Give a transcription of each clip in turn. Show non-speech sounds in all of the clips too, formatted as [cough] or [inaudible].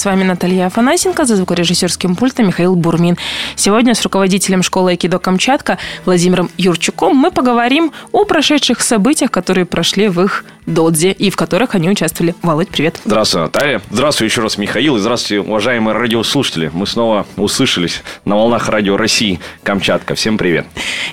С вами Наталья Афанасенко, за звукорежиссерским пультом Михаил Бурмин. Сегодня с руководителем школы Айкидо Камчатка Владимиром Юрчуком мы поговорим о прошедших событиях, которые прошли в их Додзе и в которых они участвовали. Володь, привет. Здравствуй, Наталья. Здравствуй еще раз, Михаил. И здравствуйте, уважаемые радиослушатели. Мы снова услышались на волнах радио России Камчатка. Всем привет.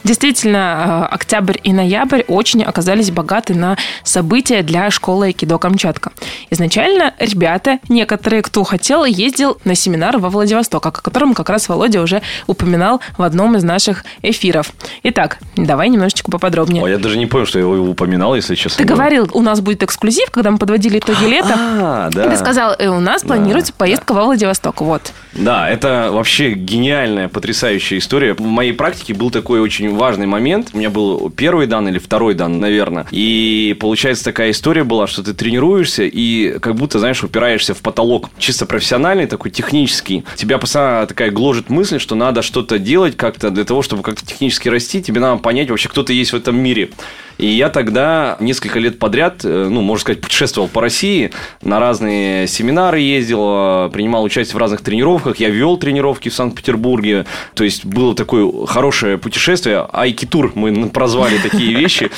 Действительно, э, октябрь и ноябрь очень оказались богаты на события для школы Айкидо Камчатка. Изначально ребята, некоторые, кто хотел, ездил на семинар во Владивосток, о котором как раз Володя уже упоминал в одном из наших эфиров. Итак, давай немножечко поподробнее. О, я даже не понял, что я его упоминал, если честно. Ты говорил, у нас будет эксклюзив, когда мы подводили итоги [gasps] лета. А, да. И ты сказал, э, у нас планируется да, поездка да. во Владивосток. Вот. Да, это вообще гениальная, потрясающая история. В моей практике был такой очень важный момент. У меня был первый дан или второй дан, наверное. И получается такая история была, что ты тренируешься и как будто, знаешь, упираешься в потолок. Чисто профессиональный, такой технический. Тебя постоянно такая гложет мысль, что надо что-то делать как-то для того, чтобы как-то технически расти. Тебе надо понять вообще, кто ты есть в этом мире. И я тогда несколько лет подряд, э, ну, можно сказать, путешествовал по России, на разные семинары ездил, э, принимал участие в разных тренировках. Я вел тренировки в Санкт-Петербурге. То есть, было такое хорошее путешествие. Айки-тур мы прозвали такие вещи.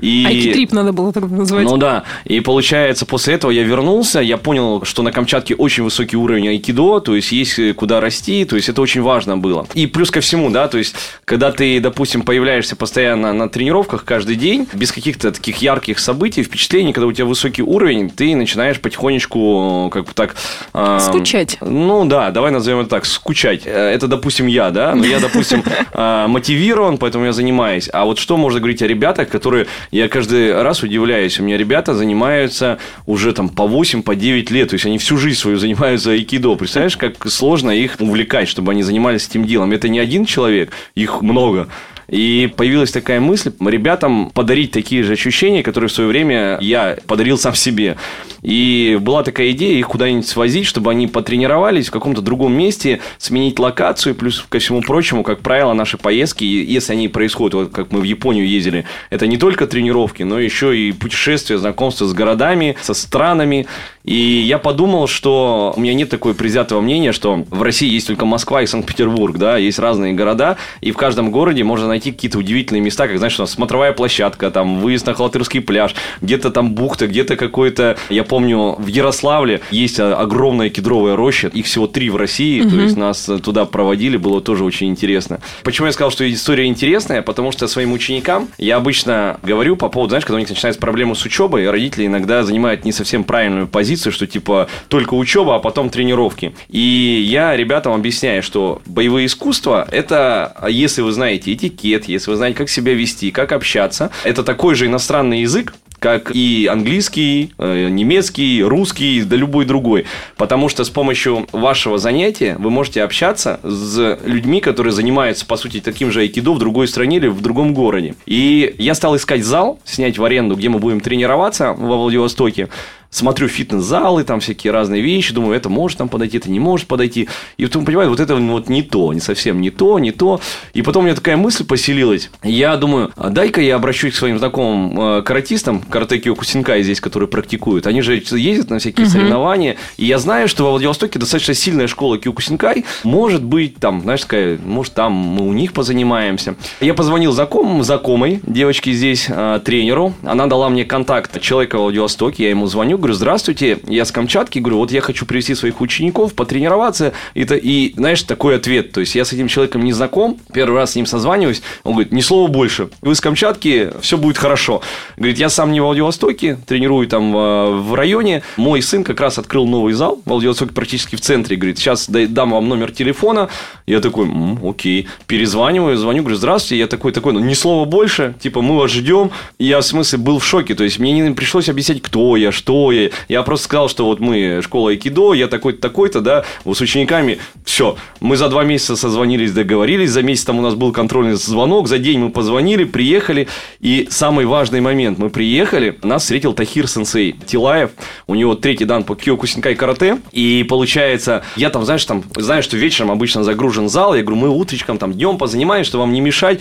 И... Айки-трип надо было так назвать. Ну да. И получается, после этого я вернулся, я понял, что на Камчатке очень высокий уровень айкидо, то есть есть куда расти, то есть это очень важно было. И плюс ко всему, да, то есть когда ты, допустим, появляешься постоянно на тренировках каждый день, без каких-то таких ярких событий, впечатлений, когда у тебя высокий уровень, ты начинаешь потихонечку как бы так... Э, скучать. Ну да, давай назовем это так, скучать. Э, это, допустим, я, да, но я, допустим, [laughs] э, мотивирован, поэтому я занимаюсь. А вот что можно говорить о ребятах, которые, я каждый раз удивляюсь, у меня ребята занимаются уже там по 8, по 9 лет, то есть они всю жизнь свою занимаются айкидо. Представляешь, как сложно их увлекать, чтобы они занимались этим делом. Это не один человек, их много. И появилась такая мысль ребятам подарить такие же ощущения, которые в свое время я подарил сам себе. И была такая идея их куда-нибудь свозить, чтобы они потренировались в каком-то другом месте, сменить локацию, плюс ко всему прочему, как правило, наши поездки, если они происходят, вот как мы в Японию ездили, это не только тренировки, но еще и путешествия, знакомства с городами, со странами. И я подумал, что у меня нет такой предвзятого мнения, что в России есть только Москва и Санкт-Петербург, да, есть разные города, и в каждом городе можно найти какие-то удивительные места, как, знаешь, у нас смотровая площадка, там, выезд на Халатырский пляж, где-то там бухта, где-то какой-то, я помню, в Ярославле есть огромная кедровая роща, их всего три в России, угу. то есть нас туда проводили, было тоже очень интересно. Почему я сказал, что история интересная? Потому что своим ученикам я обычно говорю по поводу, знаешь, когда у них начинается проблема с учебой, родители иногда занимают не совсем правильную позицию, что типа только учеба, а потом тренировки. И я ребятам объясняю, что боевые искусства это, если вы знаете этикет, если вы знаете, как себя вести, как общаться, это такой же иностранный язык, как и английский, э, немецкий, русский, да любой другой. Потому что с помощью вашего занятия вы можете общаться с людьми, которые занимаются, по сути, таким же айкидо в другой стране или в другом городе. И я стал искать зал, снять в аренду, где мы будем тренироваться во Владивостоке смотрю фитнес-залы, там всякие разные вещи, думаю, это может там подойти, это не может подойти. И потом, понимаете, вот это вот не то, не совсем не то, не то. И потом у меня такая мысль поселилась. Я думаю, а дай-ка я обращусь к своим знакомым э, каратистам, карате Киокусинкай здесь, которые практикуют. Они же ездят на всякие угу. соревнования. И я знаю, что во Владивостоке достаточно сильная школа Киокусинкай. Может быть, там, знаешь, такая, может, там мы у них позанимаемся. Я позвонил знакомым, знакомой девочке здесь, э, тренеру. Она дала мне контакт человека в Владивостоке. Я ему звоню, говорю, здравствуйте, я с Камчатки, говорю, вот я хочу привести своих учеников, потренироваться. Это, и, знаешь, такой ответ. То есть, я с этим человеком не знаком, первый раз с ним созваниваюсь, он говорит, ни слова больше. Вы с Камчатки, все будет хорошо. Говорит, я сам не в Владивостоке, тренирую там в, в районе. Мой сын как раз открыл новый зал в Владивостоке практически в центре. Говорит, сейчас дам вам номер телефона. Я такой, М, окей. Перезваниваю, звоню, говорю, здравствуйте. Я такой, такой, ну, ни слова больше. Типа, мы вас ждем. И я, в смысле, был в шоке. То есть, мне не пришлось объяснять, кто я, что я. Я просто сказал, что вот мы школа айкидо, я такой-то, такой-то, да, с учениками. Все. Мы за два месяца созвонились, договорились. За месяц там у нас был контрольный звонок. За день мы позвонили, приехали. И самый важный момент. Мы приехали, нас встретил Тахир Сенсей Тилаев. У него третий дан по Киокусинкай карате. И получается, я там, знаешь, там, знаю, что вечером обычно загружен зал. Я говорю, мы утречком, там, днем позанимаемся, что вам не мешать.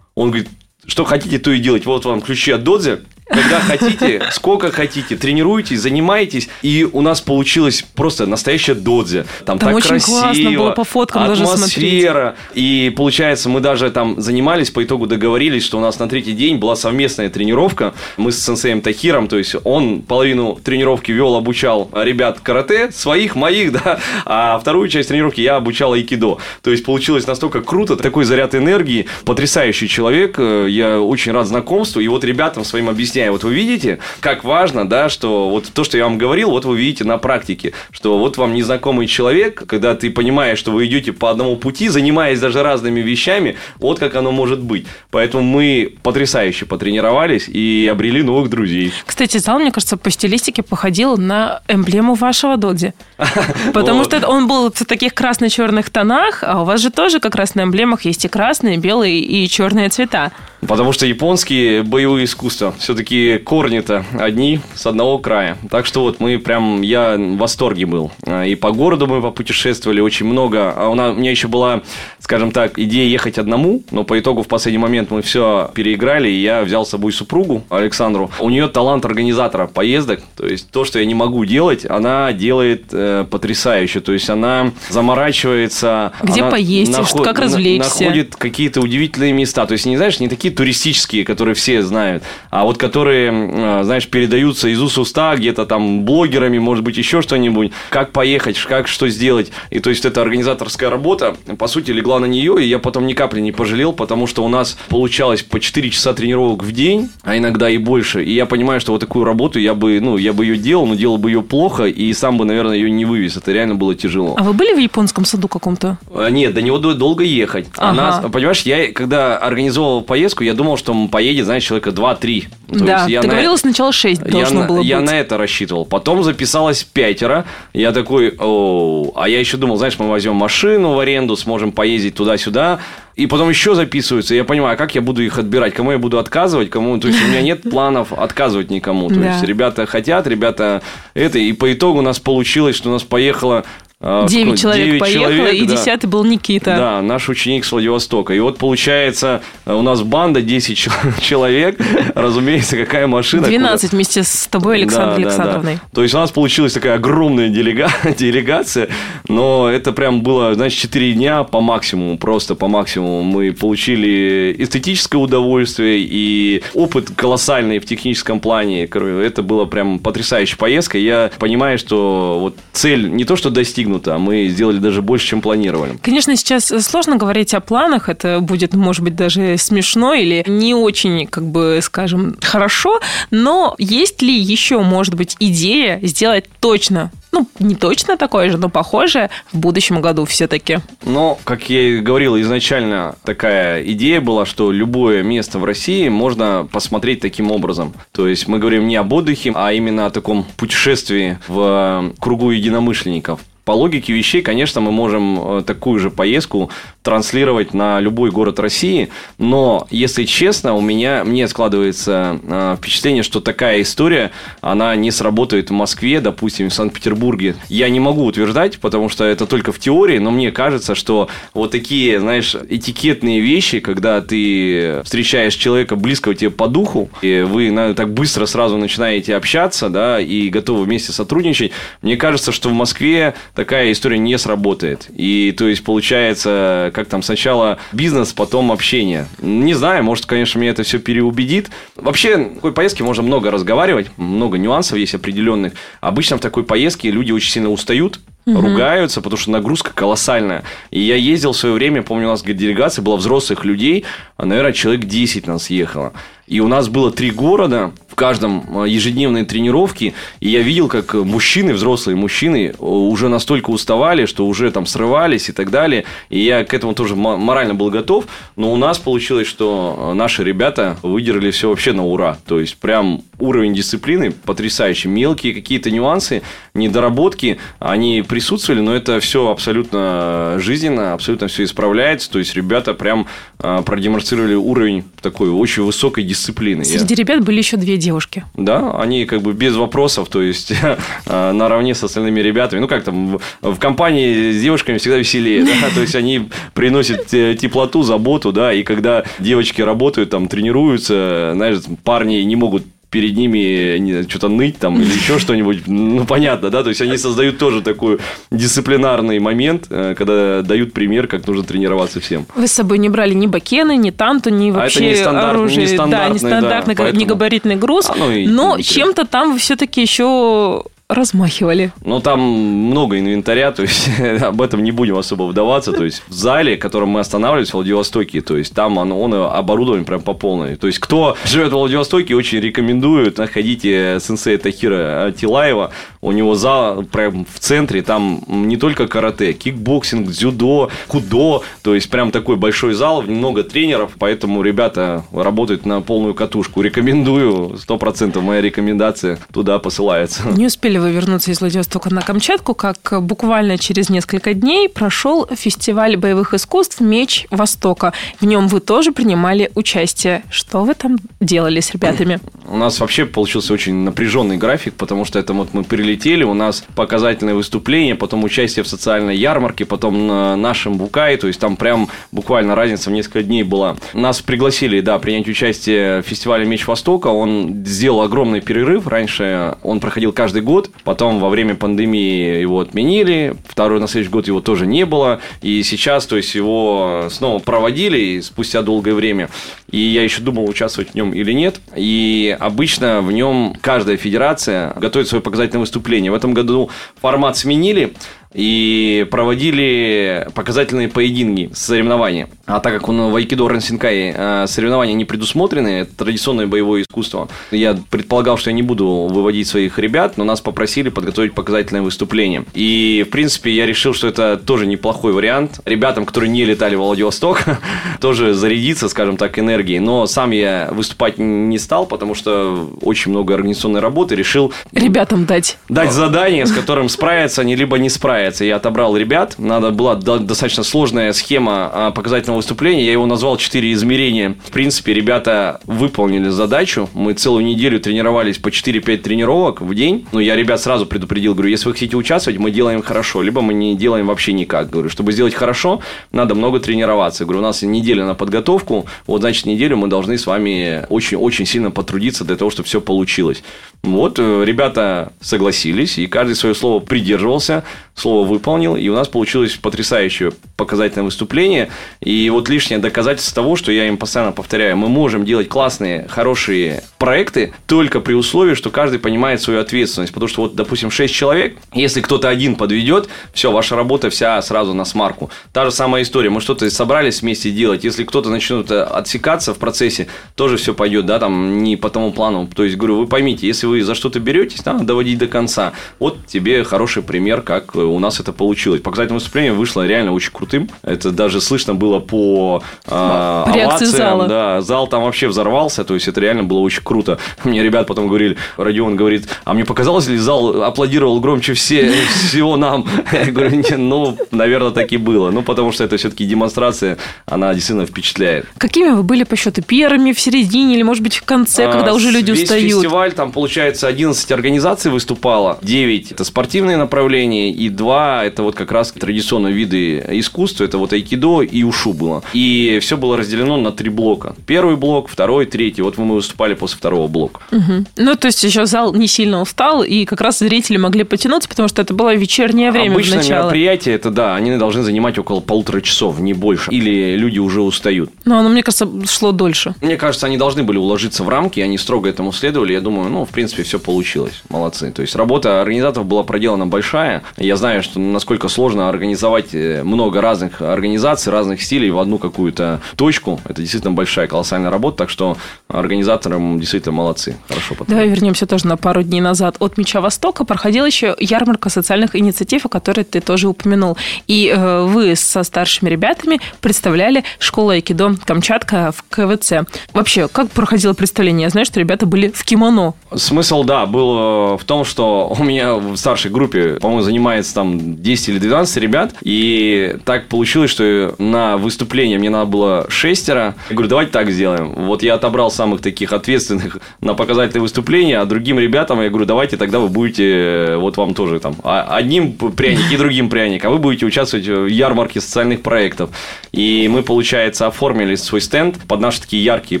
Он говорит, что хотите, то и делать. Вот вам ключи от Додзи когда хотите, сколько хотите, тренируйтесь, занимайтесь, и у нас получилось просто настоящая додзе. Там, Там так очень красиво, классно было по фоткам даже атмосфера. И получается, мы даже там занимались, по итогу договорились, что у нас на третий день была совместная тренировка. Мы с сенсеем Тахиром, то есть он половину тренировки вел, обучал ребят карате, своих, моих, [laughs] да, а вторую часть тренировки я обучал айкидо. То есть получилось настолько круто, такой заряд энергии, потрясающий человек, э, я очень рад знакомству, и вот ребятам своим объясняю, вот вы видите, как важно, да, что вот то, что я вам говорил, вот вы видите на практике, что вот вам незнакомый человек, когда ты понимаешь, что вы идете по одному пути, занимаясь даже разными вещами, вот как оно может быть. Поэтому мы потрясающе потренировались и обрели новых друзей. Кстати, зал, мне кажется, по стилистике походил на эмблему вашего доди. [laughs] Потому что он был в таких красно-черных тонах, а у вас же тоже как раз на эмблемах есть и красные, белые и черные цвета. Потому что японские боевые искусства все-таки корни-то одни с одного края. Так что вот мы прям, я в восторге был. А, И по городу мы попутешествовали очень много. А у, нас, у меня еще была, скажем так, идея ехать одному, но по итогу в последний момент мы все переиграли, и я взял с собой супругу Александру. У нее талант организатора поездок, то есть то, что я не могу делать, она делает э, потрясающе. То есть она заморачивается. Где она поесть, наход- как развлечься. Находит какие-то удивительные места. То есть, не знаешь, не такие туристические, которые все знают, а вот которые, э, знаешь, передаются из уст уста где-то там блогерами, может быть, еще что-нибудь. Как поехать, как что сделать. И то есть, эта организаторская работа, по сути, легла на нее, и я потом ни капли не пожалел, потому что у нас получалось по 4 часа тренировок в день, а иногда и больше. И я понимаю, что вот такую работу я бы, ну, я бы ее делал, но делал бы ее плохо, и сам бы, наверное, ее не вывез. Это реально было тяжело. А вы были в японском саду каком-то? А, Нет, до него до- долго ехать. А Ага. нас- понимаешь, я когда организовывал поездку, я думал, что поедет, знаешь, человека 2-3. То да, есть я ты на- говорила сначала 6 я, должно на, было я быть. на это рассчитывал. Потом записалось пятеро. Я такой, о, а я еще думал, знаешь, мы возьмем машину в аренду, сможем поездить туда-сюда. И потом еще записываются. Я понимаю, а как я буду их отбирать? Кому я буду отказывать? Кому? То есть у меня нет планов отказывать никому. То Да. есть ребята хотят, ребята это. И по итогу у нас получилось, что у нас поехало а, 9 сколько? человек 9 поехало, человек, и да. 10 был Никита. Да, наш ученик с Владивостока. И вот получается, э, у нас банда 10 чел- [laughs] человек. Разумеется, какая машина. 12 вместе с тобой, Александрой Да, да, да. Александровной. То есть у нас получилась такая огромная делега- [laughs] делегация, но это прям было, значит, 4 дня по максимуму, просто по максимуму. Мы получили эстетическое удовольствие и опыт колоссальный в техническом плане. Это было прям потрясающая поездка. Я понимаю, что вот цель не то, что достигнута, а мы сделали даже больше, чем планировали. Конечно, сейчас сложно говорить о планах, это будет, может быть, даже смешно или не очень, как бы, скажем, хорошо, но есть ли еще, может быть, идея сделать точно, ну, не точно такое же, но похожее в будущем году все-таки? Но, как я и говорил, изначально такая идея была, что любое место в России можно посмотреть таким образом. То есть мы говорим не об отдыхе, а именно о таком путешествии в э, кругу единомышленников. По логике вещей, конечно, мы можем э, такую же поездку транслировать на любой город России, но, если честно, у меня, мне складывается э, впечатление, что такая история, она не сработает в Москве, допустим, в Санкт-Петербурге. Я не могу утверждать, потому что это только в теории, но мне кажется, что вот такие, знаешь, этикетные вещи, когда ты встречаешь человека близкого тебе по духу, и вы так быстро сразу начинаете общаться, да, и готовы вместе сотрудничать, мне кажется, что в Москве такая история не сработает. И, то есть, получается, как там сначала бизнес, потом общение. Не знаю, может, конечно, меня это все переубедит. Вообще, в такой поездке можно много разговаривать, много нюансов есть определенных. Обычно в такой поездке люди очень сильно устают, ругаются, потому что нагрузка колоссальная. И я ездил в свое время, помню, у нас делегация была взрослых людей, а, наверное, человек 10 нас ехало. И у нас было три города, в каждом э, ежедневные тренировки, и я видел, как мужчины, взрослые мужчины, э, уже настолько уставали, что уже там срывались и так далее. И я к этому тоже мо- морально был готов. Но у нас получилось, что э, наши ребята выдержали все вообще на ура. То есть, прям уровень дисциплины потрясающий. Мелкие какие-то нюансы, недоработки, они присутствовали, но это все абсолютно жизненно, абсолютно все исправляется. То есть, ребята прям э, продемонстрировали уровень такой очень высокой дисциплины. Я- Среди ребят были еще две девушки. да, они как бы без вопросов, то есть э, [laughs] наравне с остальными ребятами. Ну, как там, в, компании с девушками всегда веселее, да, [laughs] то есть они приносят э, теплоту, заботу, да, и когда девочки работают, там, тренируются, знаешь, парни не могут перед ними что-то ныть там или еще [laughs] что-нибудь. Ну, понятно, да? То есть, они создают тоже такой дисциплинарный момент, э, когда дают пример, как нужно тренироваться всем. Вы с собой не брали ни боккены, ни танто, ни вообще а это не стандарт, оружие. Не да, нестандартный, да, поэтому... негабаритный груз. А, ну, но чем-то там вы все-таки еще размахивали? Ну, там много инвентаря, то есть [laughs] об этом не будем особо вдаваться. То есть в зале, в котором мы останавливались в Владивостоке, то есть там он, он оборудован прям по полной. То есть кто живет в Владивостоке, очень рекомендую, находите сенсея Тахира Тилаева. У него зал прям в центре, там не только карате, кикбоксинг, дзюдо, кудо, то есть прям такой большой зал, много тренеров, поэтому ребята работают на полную катушку. Рекомендую, сто процентов моя рекомендация туда посылается. Не успели успели вы вернуться из Владивостока на Камчатку, как буквально через несколько дней прошел фестиваль боевых искусств «Меч Востока». В нем вы тоже принимали участие. Что вы там делали с ребятами? У нас вообще получился очень напряженный график, потому что это вот мы прилетели, у нас показательное выступление, потом участие в социальной ярмарке, потом на нашем Букае, то есть там прям буквально разница в несколько дней была. Нас пригласили, да, принять участие в фестивале «Меч Востока». Он сделал огромный перерыв. Раньше он проходил каждый год, Потом во время пандемии его отменили. Второй на следующий год его тоже не было. И сейчас, то есть, его снова проводили спустя долгое время. И я еще думал, участвовать в нем или нет. И обычно в нем каждая федерация готовит свое показательное выступление. В этом году формат сменили и проводили показательные поединки, соревнования. А так как он в Айкидо Рансинкай э, соревнования не предусмотрены, это традиционное боевое искусство, я предполагал, что я не буду выводить своих ребят, но нас попросили подготовить показательное выступление. И, в принципе, я решил, что это тоже неплохой вариант. Ребятам, которые не летали в Владивосток, [laughs] тоже зарядиться, скажем так, энергией. Но сам я выступать не стал, потому что очень много организационной работы. Решил... Ребятам дать. Дать задание, с которым справятся они, либо не справятся получается, я отобрал ребят, надо была достаточно сложная схема а, показательного выступления, я его назвал «Четыре измерения». В принципе, ребята выполнили задачу, мы целую неделю тренировались по 4-5 тренировок в день, но я ребят сразу предупредил, говорю, если вы хотите участвовать, мы делаем хорошо, либо мы не делаем вообще никак. Говорю, чтобы сделать хорошо, надо много тренироваться. Говорю, у нас неделя на подготовку, вот, значит, неделю мы должны с вами очень-очень сильно потрудиться для того, чтобы все получилось. Вот, э, ребята согласились, и каждый свое слово придерживался, слово выполнил, и у нас получилось потрясающее показательное выступление. И вот лишнее доказательство того, что я им постоянно повторяю, мы можем делать классные, хорошие проекты только при условии, что каждый понимает свою ответственность. Потому что вот, допустим, 6 человек, если кто-то один подведет, все, ваша работа вся сразу на смарку. Та же самая история, мы что-то собрались вместе делать, если кто-то начнет отсекаться в процессе, тоже все пойдет, да, там не по тому плану. То есть, говорю, вы поймите, если вы за что-то беретесь, надо доводить до конца. Вот тебе хороший пример, как у нас это получилось. Показательное выступление вышло реально очень крутым. Это даже слышно было по, э, овациям. Зала. Да, зал там вообще взорвался, то есть это реально было очень круто. Мне ребят потом говорили, Родион говорит, а мне показалось ли зал аплодировал громче все, всего нам? [laughs] Я говорю, ну, наверное, так и было. Ну, потому что это все-таки демонстрация, она действительно впечатляет. Какими вы были по счету? Первыми, в середине или, может быть, в конце, а, когда уже люди весь устают? фестиваль, там, получается, 11 организаций выступало, 9 – это спортивные направления, и 2 – это вот как раз традиционные виды искусства, это вот айкидо и ушу было. И все было разделено на три блока. Первый блок, второй, третий. Вот мы выступали после второго блока. Угу. Ну, то есть еще зал не сильно устал, и как раз зрители могли потянуться, потому что это было вечернее время Обычное в мероприятие, это да, они должны занимать около полутора часов, не больше. Или люди уже устают. Ну, оно, мне кажется, шло дольше. Мне кажется, они должны были уложиться в рамки, они строго этому следовали. Я думаю, ну, в принципе, все получилось. Молодцы. То есть работа организаторов была проделана большая. Я знаю, что насколько сложно организовать э, много разных организаций, разных стилей в одну какую-то точку. Это действительно большая, колоссальная работа, так что организаторам действительно молодцы. Хорошо потом. Давай вернемся тоже на пару дней назад. От Меча Востока проходила еще ярмарка социальных инициатив, о которой ты тоже упомянул. И э, вы со старшими ребятами представляли школу Айкидо Камчатка в КВЦ. Вообще, как проходило представление? Я знаю, что ребята были в кимоно. Смысл, да, был э, в том, что у меня в старшей группе, по-моему, занимается там 10 или 12 ребят, и так получилось, что на выступление мне надо было шестеро. Я говорю, давайте так сделаем. Вот я отобрал самых таких ответственных на показательные выступления, а другим ребятам я говорю, давайте тогда вы будете, э, вот вам тоже там, а, одним пряник и другим пряник, а вы будете участвовать в ярмарке социальных проектов. И мы, получается, оформили свой стенд под наши такие яркие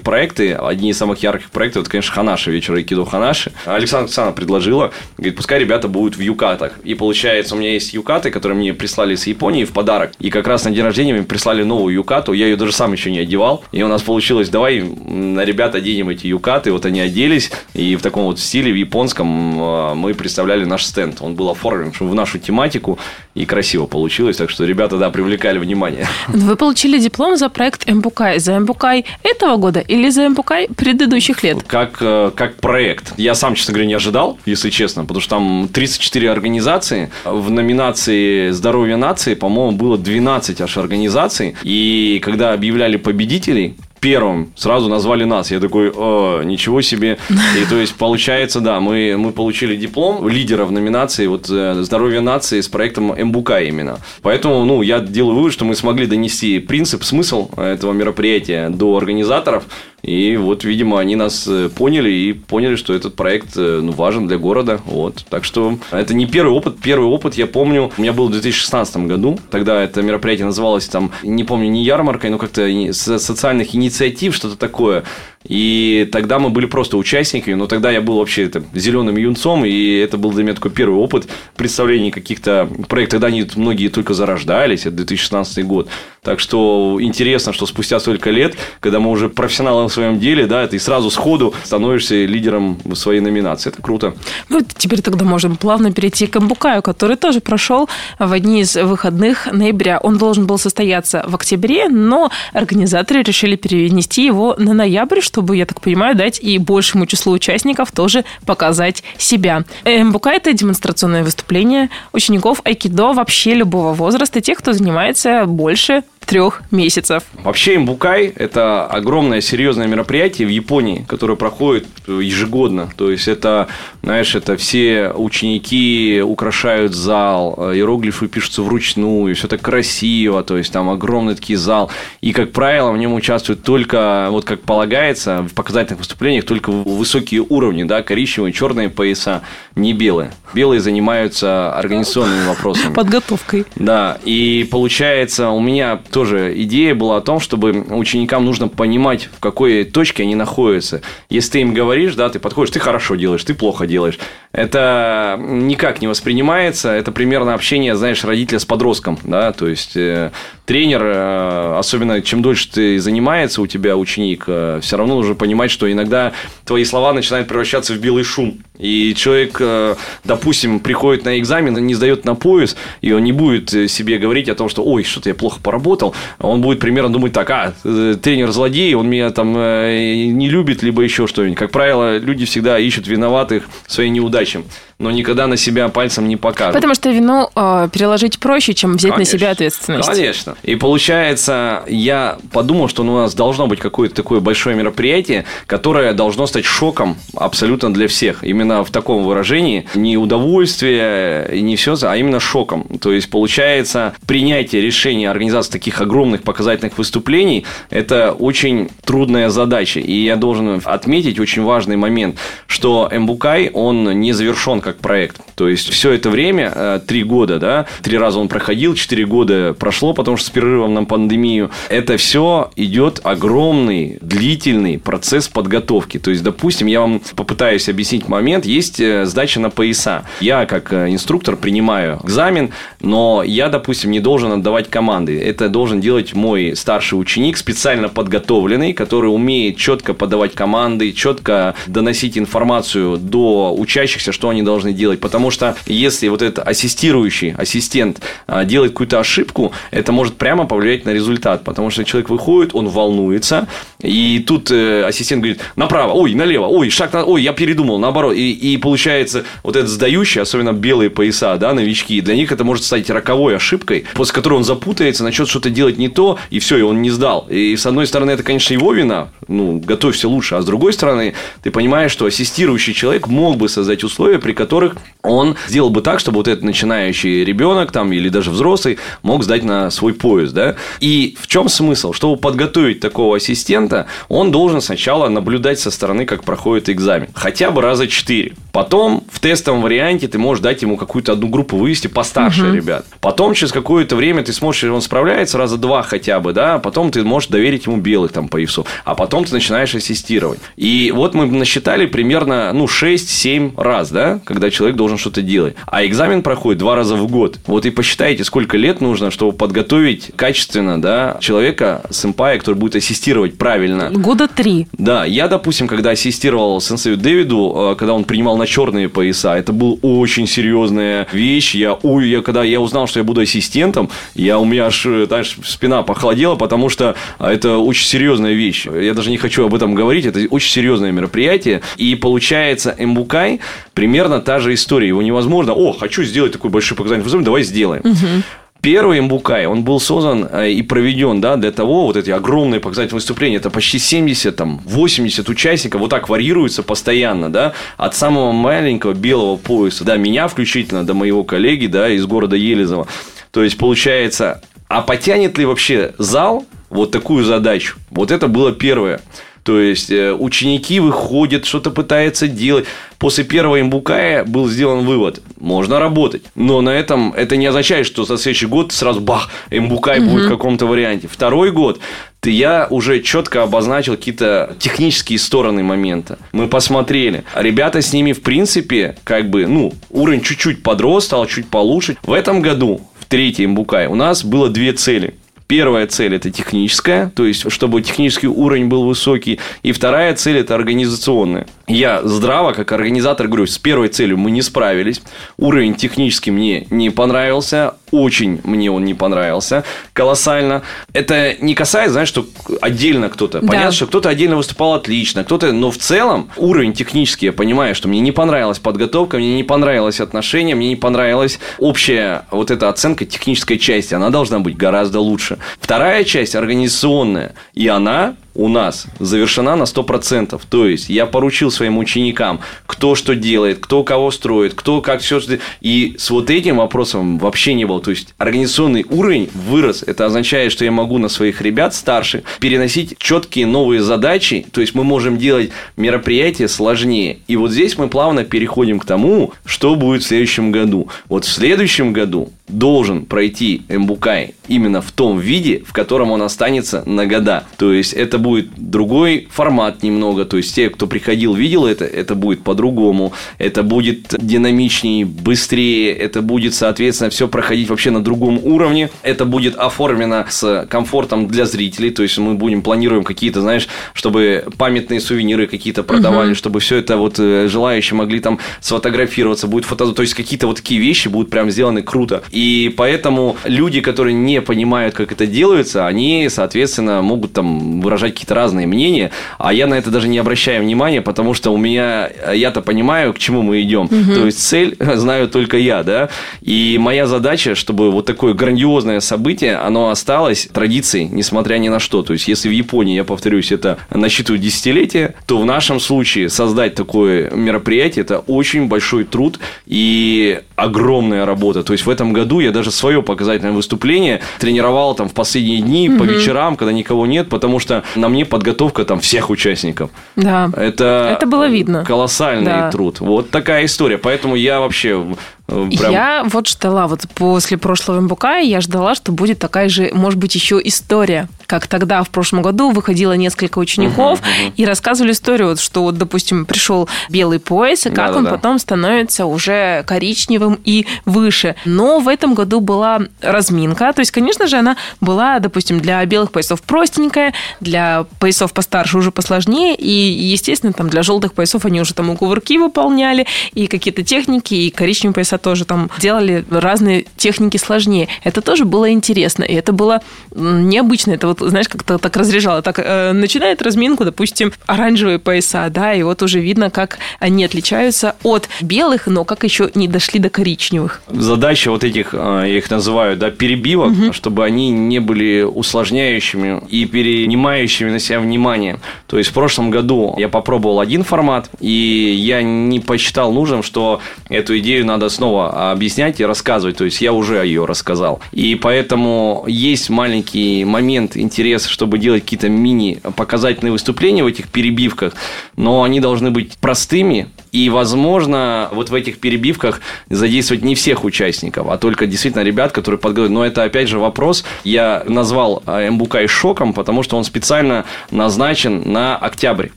проекты. Одни из самых ярких проектов, это, конечно, Ханаши, вечер Айкидо Ханаши. Александра Александра предложила, говорит, пускай ребята будут в юкатах. И получается, у меня есть юкаты, которые мне прислали с Японии в подарок. И как раз на день рождения мне прислали новую юкату. Я ее даже сам еще не одевал. И у нас получилось, давай на ребят оденем эти юкаты. Вот они оделись. И в таком вот стиле, в японском, а, мы представляли наш стенд. Он был оформлен в нашу тематику. И красиво получилось. Так что ребята, да, привлекали внимание. Вы получили диплом за проект Эмбукай. За Эмбукай этого года или за Эмбукай предыдущих лет? Как, э, как проект. Я сам, честно говоря, не ожидал, если честно. Потому что там 34 организации. В номинации «Здоровье нации», по-моему, было 12 аж организаций. И когда объявляли победителей, первым сразу назвали нас. Я такой, О, ничего себе. И то есть, получается, да, мы, мы получили диплом лидера в номинации вот э, «Здоровье нации» с проектом МБУК именно. Поэтому, ну, я делаю вывод, что мы смогли донести принцип, смысл этого мероприятия до организаторов. И вот, видимо, они нас э, поняли и поняли, что этот проект э, ну, важен для города. Вот. Так что это не первый опыт. Первый опыт, я помню, у меня был в 2016 году. Тогда это мероприятие называлось там, не помню, не ярмаркой, но как-то социальных инициатив, что-то такое. И тогда мы были просто участниками, но тогда я был вообще там, зеленым юнцом, и это был для меня такой первый опыт представления каких-то проектов. Тогда они многие только зарождались, это 2016 год. Так что интересно, что спустя столько лет, когда мы уже профессионалы в своем деле, да, ты сразу сходу становишься лидером своей номинации. Это круто. Ну, теперь тогда можем плавно перейти к Амбукаю, который тоже прошел в одни из выходных ноября. Он должен был состояться в октябре, но организаторы решили перенести его на ноябрь, чтобы, я так понимаю, дать и большему числу участников тоже показать себя. МБК – это демонстрационное выступление учеников айкидо вообще любого возраста, тех, кто занимается больше трех месяцев. Вообще Имбукай – это огромное серьезное мероприятие в Японии, которое проходит ежегодно. То есть, это, знаешь, это все ученики украшают зал, иероглифы пишутся вручную, все так красиво, то есть, там огромный такой зал. И, как правило, в нем участвуют только, вот как полагается, в показательных выступлениях только высокие уровни, да, коричневые, черные пояса, не белые. Белые занимаются организационными вопросами. Подготовкой. Да, и получается, у меня тоже идея была о том, чтобы ученикам нужно понимать, в какой точке они находятся. Если ты им говоришь, да, ты подходишь, ты хорошо делаешь, ты плохо делаешь. Это никак не воспринимается. Это примерно общение, знаешь, родителя с подростком, да, то есть э, тренер, э, особенно чем дольше ты занимается у тебя ученик, э, все равно нужно понимать, что иногда твои слова начинают превращаться в белый шум. И человек, э, допустим, приходит на экзамен, не сдает на пояс, и он не будет себе говорить о том, что ой, что-то я плохо поработал. Он будет примерно думать так, а, тренер злодей, он меня там не любит, либо еще что-нибудь. Как правило, люди всегда ищут виноватых своей неудаче но никогда на себя пальцем не покажут. Потому что вину э, переложить проще, чем взять Конечно. на себя ответственность. Конечно. И получается, я подумал, что у нас должно быть какое-то такое большое мероприятие, которое должно стать шоком абсолютно для всех. Именно в таком выражении. Не удовольствие, и не все, а именно шоком. То есть, получается, принятие решения организации таких огромных показательных выступлений – это очень трудная задача. И я должен отметить очень важный момент, что Эмбукай, он не завершен как проект. То есть, все это время, э, три года, да, три раза он проходил, четыре года прошло, потому что с перерывом на пандемию. Это все идет огромный, длительный процесс подготовки. То есть, допустим, я вам попытаюсь объяснить момент. Есть э, сдача на пояса. Я, как э, инструктор, принимаю экзамен, но я, допустим, не должен отдавать команды. Это должен делать мой старший ученик, специально подготовленный, который умеет четко подавать команды, четко доносить информацию до учащихся, что они должны должны делать, потому что если вот этот ассистирующий ассистент а, делает какую-то ошибку, это может прямо повлиять на результат, потому что человек выходит, он волнуется, и тут э, ассистент говорит, направо, ой, налево, ой, шаг, на... ой, я передумал, наоборот, и, и получается вот этот сдающий, особенно белые пояса, да, новички, для них это может стать роковой ошибкой, после которой он запутается, начнет что-то делать не то, и все, и он не сдал. И с одной стороны, это, конечно, его вина, ну, готовься лучше, а с другой стороны, ты понимаешь, что ассистирующий человек мог бы создать условия, при которых которых он сделал бы так, чтобы вот этот начинающий ребенок там или даже взрослый мог сдать на свой поезд, да. И в чем смысл? Чтобы подготовить такого ассистента, он должен сначала наблюдать со стороны, как проходит экзамен. Хотя бы раза четыре. Потом в тестовом варианте ты можешь дать ему какую-то одну группу вывести постарше угу. ребят. Потом через какое-то время ты сможешь, он справляется раза два хотя бы, да, потом ты можешь доверить ему белых там по ИФСу, а потом ты начинаешь ассистировать. И вот мы насчитали примерно, ну, 6-7 раз, да, когда человек должен что-то делать. А экзамен проходит два раза в год. Вот и посчитайте, сколько лет нужно, чтобы подготовить качественно, да, человека, сэмпая, который будет ассистировать правильно. Года три. Да, я, допустим, когда ассистировал сенсею Дэвиду, э, когда он принимал на черные пояса, это был очень серьезная вещь. Я, ой, я, когда я узнал, что я буду ассистентом, я, у меня аж, э, знаешь, спина похолодела, потому что это очень серьезная вещь. Я даже не хочу об этом говорить, это очень серьезное мероприятие. И получается, Эмбукай примерно та же история. Его невозможно, о, хочу сделать такой большой показатель, давай сделаем. Угу. Первый Мбукай, он был создан э, и проведен да, для того, вот эти огромные показательные выступления, это почти 70, там, 80 участников, вот так варьируются постоянно, да, от самого маленького белого пояса, да, меня включительно, до моего коллеги, да, из города Елизово. То есть, получается, а потянет ли вообще зал вот такую задачу? Вот это было первое. То есть, э, ученики выходят, что-то пытаются делать. После первого имбукая был сделан вывод. Можно работать. Но на этом это не означает, что за следующий год сразу бах, имбукай угу. будет в каком-то варианте. Второй год я уже четко обозначил какие-то технические стороны момента. Мы посмотрели. Ребята с ними, в принципе, как бы, ну, уровень чуть-чуть подрос, стал чуть получше. В этом году, в третьем Букай, у нас было две цели – Первая цель – это техническая, то есть, чтобы технический уровень был высокий. И вторая цель – это организационная. Я здраво, как организатор, говорю, с первой целью мы не справились. Уровень технический мне не понравился. Очень мне он не понравился. Колоссально. Это не касается, знаешь, что отдельно кто-то. Да. Понятно, что кто-то отдельно выступал отлично, кто-то... Но в целом уровень технический, я понимаю, что мне не понравилась подготовка, мне не понравилось отношение, мне не понравилась общая вот эта оценка технической части. Она должна быть гораздо лучше. Вторая часть организационная. И она у нас завершена на 100%. То есть, я поручил своим ученикам, кто что делает, кто кого строит, кто как все... И с вот этим вопросом вообще не было. То есть, организационный уровень вырос. Это означает, что я могу на своих ребят старших переносить четкие новые задачи. То есть, мы можем делать мероприятия сложнее. И вот здесь мы плавно переходим к тому, что будет в следующем году. Вот в следующем году должен пройти Эмбукай именно в том виде, в котором он останется на года. То есть, это будет другой формат немного. То есть, те, кто приходил, видел это, это будет по-другому. Это будет динамичнее, быстрее. Это будет, соответственно, все проходить вообще на другом уровне. Это будет оформлено с комфортом для зрителей. То есть, мы будем, планируем какие-то, знаешь, чтобы памятные сувениры какие-то продавали, угу. чтобы все это вот э, желающие могли там сфотографироваться, будет фото... То есть, какие-то вот такие вещи будут прям сделаны круто. И поэтому люди, которые не понимают, как это делается, они, соответственно, могут там выражать какие-то разные мнения, а я на это даже не обращаю внимания, потому что у меня, я-то понимаю, к чему мы идем. Угу. То есть цель [laughs] знаю только я, да. И моя задача, чтобы вот такое грандиозное событие, оно осталось традицией, несмотря ни на что. То есть, если в Японии, я повторюсь, это насчитывает десятилетия, то в нашем случае создать такое мероприятие, это очень большой труд и огромная работа. То есть, в этом году я даже свое показательное выступление тренировал там в последние дни угу. по вечерам, когда никого нет, потому что на мне подготовка там всех участников. Да. Это, это было видно. Колоссальный да. труд. Вот такая история. Поэтому я вообще Прям... Я вот ждала, вот после прошлого МБК я ждала, что будет такая же, может быть, еще история. Как тогда, в прошлом году, выходило несколько учеников uh-huh, uh-huh. и рассказывали историю, вот, что вот, допустим, пришел белый пояс, и как Да-да-да. он потом становится уже коричневым и выше. Но в этом году была разминка. То есть, конечно же, она была, допустим, для белых поясов простенькая, для поясов постарше уже посложнее, и, естественно, там для желтых поясов они уже там и кувырки выполняли, и какие-то техники, и коричневые пояса пояса тоже там делали разные техники сложнее. Это тоже было интересно, и это было необычно. Это вот, знаешь, как-то так разряжало. Так э, начинает разминку, допустим, оранжевые пояса, да, и вот уже видно, как они отличаются от белых, но как еще не дошли до коричневых. Задача вот этих, э, я их называю, да, перебивок, угу. чтобы они не были усложняющими и перенимающими на себя внимание. То есть в прошлом году я попробовал один формат, и я не посчитал нужным, что эту идею надо снова объяснять и рассказывать. То есть я уже ее рассказал. И поэтому есть маленький момент, интерес, чтобы делать какие-то мини-показательные выступления в этих перебивках, но они должны быть простыми, и, возможно, вот в этих перебивках задействовать не всех участников, а только действительно ребят, которые подготовлены. Но это, опять же, вопрос. Я назвал а, Мбукай шоком, потому что он специально назначен на октябрь.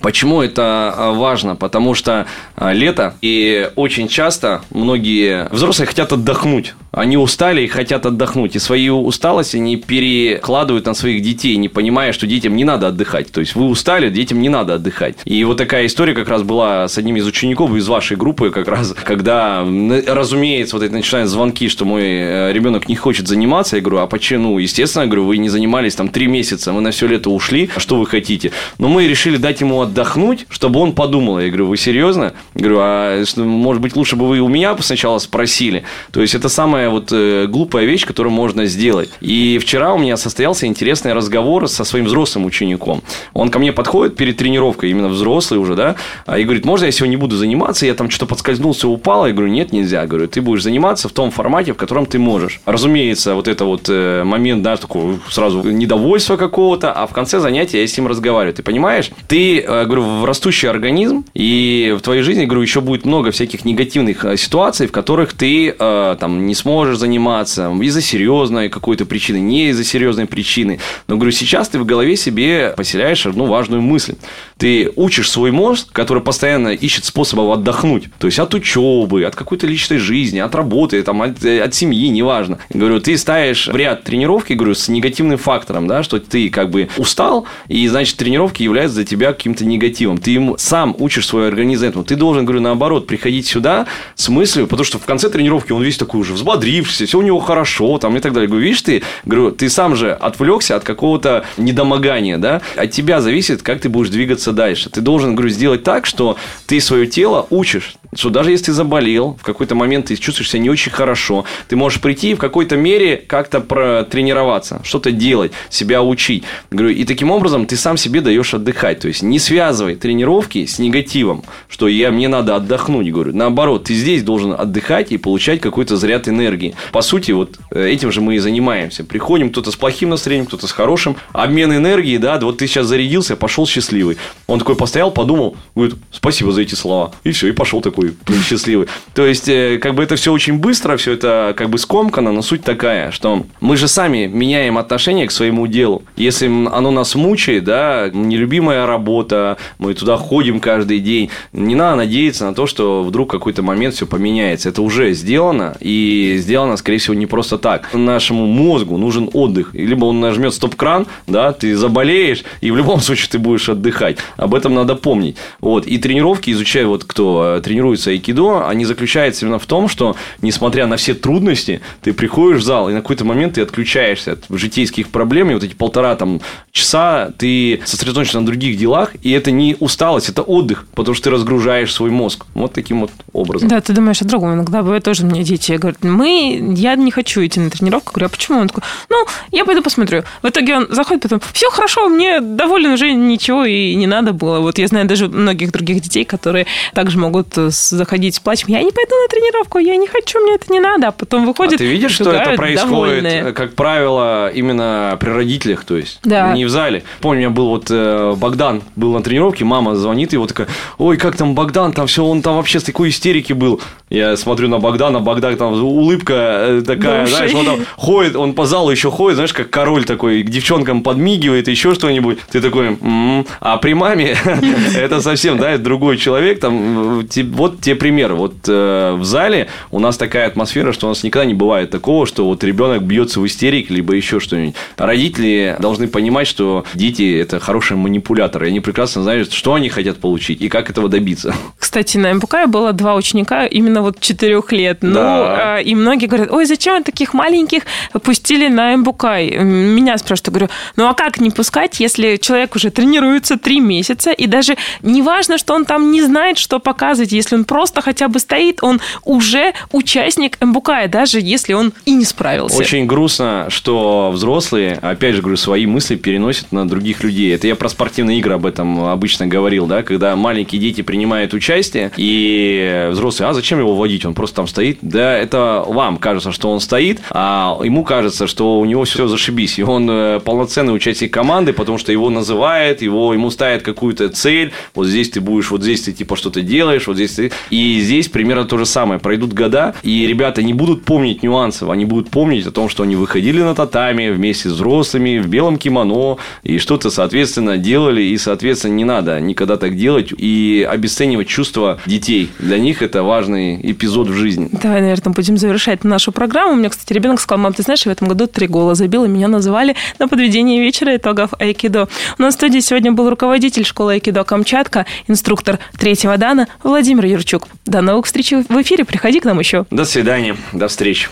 Почему это а, важно? Потому что а, лето, и очень часто многие взрослые хотят отдохнуть. Они устали и хотят отдохнуть. И свою усталость они перекладывают на своих детей, не понимая, что детям не надо отдыхать. То есть вы устали, детям не надо отдыхать. И вот такая история как раз была с одним из учеников учеников из вашей группы как раз, когда, разумеется, вот это начинают звонки, что мой э, ребенок не хочет заниматься, я говорю, а почему? Ну, естественно, я говорю, вы не занимались там три месяца, мы на все лето ушли, а что вы хотите? Но мы решили дать ему отдохнуть, чтобы он подумал. Я говорю, вы серьезно? Я говорю, а может быть, лучше бы вы у меня сначала спросили? То есть, это самая вот э, глупая вещь, которую можно сделать. И вчера у меня состоялся интересный разговор со своим взрослым учеником. Он ко мне подходит перед тренировкой, именно взрослый уже, да, и говорит, можно я сегодня не буду заниматься? Заниматься, я там что-то подскользнулся, упал, я говорю, нет, нельзя. Говорю, ты будешь заниматься в том формате, в котором ты можешь. Разумеется, вот это вот э, момент, да, такого сразу недовольства какого-то, а в конце занятия я с ним разговариваю. Ты понимаешь? Ты, э, говорю, растущий организм, и в твоей жизни, говорю, еще будет много всяких негативных э, ситуаций, в которых ты там не сможешь заниматься из-за серьезной какой-то причины, не из-за серьезной причины. Но, говорю, сейчас ты в голове себе поселяешь одну важную мысль. Ты учишь свой мозг, который постоянно ищет способ способов отдохнуть. То есть от учебы, от какой-то личной жизни, от работы, там, от, от семьи, неважно. Говорю, ты ставишь в ряд тренировки, говорю, с негативным фактором, да, что ты как бы устал, и, значит, тренировки являются для тебя каким-то негативом. Ты им сам учишь свой организм этому. Ты должен, говорю, наоборот, приходить сюда с мыслью, потому что в конце тренировки он весь такой уже взбодрившийся, все у него хорошо, там, и так далее. Говорю, видишь, ты, говорю, ты сам же отвлекся от какого-то недомогания, да, от тебя зависит, как ты будешь двигаться дальше. Ты должен, говорю, сделать так, что ты свое тело тело учишь, что даже если ты заболел, в какой-то момент ты чувствуешь себя не очень хорошо, ты можешь прийти и в какой-то мере как-то протренироваться, что-то делать, себя учить. Говорю, и таким образом ты сам себе даешь отдыхать. То есть не связывай тренировки с негативом, что я, мне надо отдохнуть. Говорю, наоборот, ты здесь должен отдыхать и получать какой-то заряд энергии. По сути, вот э, этим же мы и занимаемся. Приходим кто-то с плохим настроением, кто-то с хорошим. Обмен энергии, да, вот ты сейчас зарядился, пошел счастливый. Он такой постоял, подумал, говорит, спасибо за эти слова. И все, и пошел такой счастливый. То есть, э, как бы это все очень быстро, все это как бы скомкано, но суть такая, что мы же сами меняем отношение к своему делу. Если оно нас мучает, да, нелюбимая работа, мы туда ходим каждый день, не надо надеяться на то, что вдруг какой-то момент все поменяется. Это уже сделано, и сделано, скорее всего, не просто так. Нашему мозгу нужен отдых. Либо он нажмет стоп-кран, да, ты заболеешь, и в любом случае ты будешь отдыхать. Об этом надо помнить. Вот. И тренировки изучая, вот кто э, тренируется айкидо, они заключаются именно в том, что, несмотря на все трудности, ты приходишь в зал, и на какой-то момент ты отключаешься от житейских проблем, и вот эти полтора там, часа ты сосредоточен на других делах, и это не усталость, это отдых, потому что ты разгружаешь свой мозг. Вот таким вот образом. Да, ты думаешь о другом. Иногда бывает тоже мне дети говорят, мы, я не хочу идти на тренировку. Говорю, а почему? Он такой, ну, я пойду посмотрю. В итоге он заходит потом, все хорошо, мне доволен уже ничего и не надо было. Вот я знаю даже многих других детей, которые также могут заходить с плачем, я не пойду на тренировку, я не хочу, мне это не надо. А потом выходит... А ты видишь, что это происходит, довольные. как правило, именно при родителях, то есть да. не в зале. Помню, у меня был вот э, Богдан был на тренировке, мама звонит, и вот такая, ой, как там Богдан, там все, он там вообще с такой истерики был. Я смотрю на Богдана, Богдан там улыбка э, такая, знаешь, он там ходит, он по залу еще ходит, знаешь, как король такой, к девчонкам подмигивает, еще что-нибудь. Ты такой, м-м". а при маме [laughs] это совсем, да, другой человек, там, вот вот те примеры. Вот э, в зале у нас такая атмосфера, что у нас никогда не бывает такого, что вот ребенок бьется в истерике, либо еще что-нибудь. Родители должны понимать, что дети – это хорошие манипуляторы. Они прекрасно знают, что они хотят получить и как этого добиться. Кстати, на МПК было два ученика именно вот четырех лет. Ну, да. и многие говорят, ой, зачем таких маленьких пустили на МБК? Меня спрашивают, говорю, ну а как не пускать, если человек уже тренируется три месяца, и даже не важно, что он там не знает, что показывать, если он просто хотя бы стоит, он уже участник МБК, даже если он и не справился. Очень грустно, что взрослые, опять же говорю, свои мысли переносят на других людей. Это я про спортивные игры об этом обычно говорил, да, когда маленькие дети принимают участие, и взрослые, а зачем его вводить, он просто там стоит. Да, это вам кажется, что он стоит, а ему кажется, что у него все зашибись, и он э, полноценный участник команды, потому что его называют, его, ему ставят какую-то цель, вот здесь ты будешь, вот здесь ты типа что-то делаешь, вот здесь ты... И здесь примерно то же самое. Пройдут года, и ребята не будут помнить нюансов, они будут помнить о том, что они выходили на татами вместе с взрослыми, в белом кимоно, и что-то, соответственно, делали, и, соответственно, не надо никогда так делать и обесценивать чувства детей. Для них это важный эпизод в жизни. Давай, наверное, будем завершать нашу программу. У меня, кстати, ребенок сказал, мам, ты знаешь, в этом году три гола забил, и меня называли на подведение вечера итогов айкидо. У нас в студии сегодня был руководитель школы айкидо Камчатка, инструктор третьего дана Владимир Юрчук. До новых встреч в эфире. Приходи к нам еще. До свидания. До встречи.